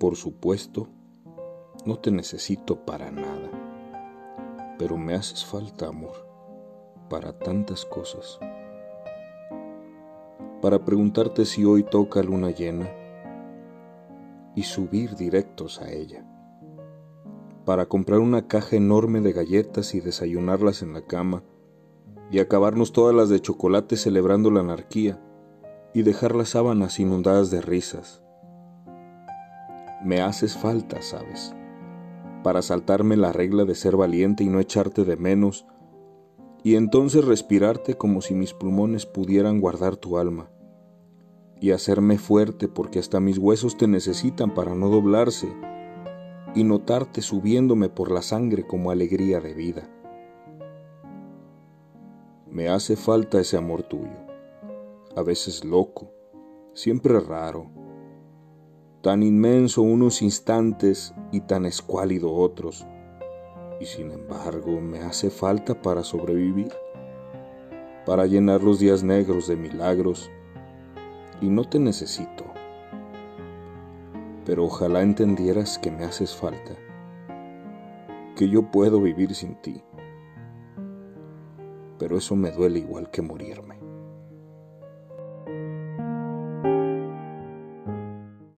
por supuesto, no te necesito para nada, pero me haces falta, amor, para tantas cosas. Para preguntarte si hoy toca luna llena y subir directos a ella. Para comprar una caja enorme de galletas y desayunarlas en la cama y acabarnos todas las de chocolate celebrando la anarquía y dejar las sábanas inundadas de risas. Me haces falta, sabes, para saltarme la regla de ser valiente y no echarte de menos, y entonces respirarte como si mis pulmones pudieran guardar tu alma, y hacerme fuerte porque hasta mis huesos te necesitan para no doblarse, y notarte subiéndome por la sangre como alegría de vida. Me hace falta ese amor tuyo, a veces loco, siempre raro, tan inmenso unos instantes y tan escuálido otros, y sin embargo me hace falta para sobrevivir, para llenar los días negros de milagros, y no te necesito. Pero ojalá entendieras que me haces falta, que yo puedo vivir sin ti pero eso me duele igual que morirme.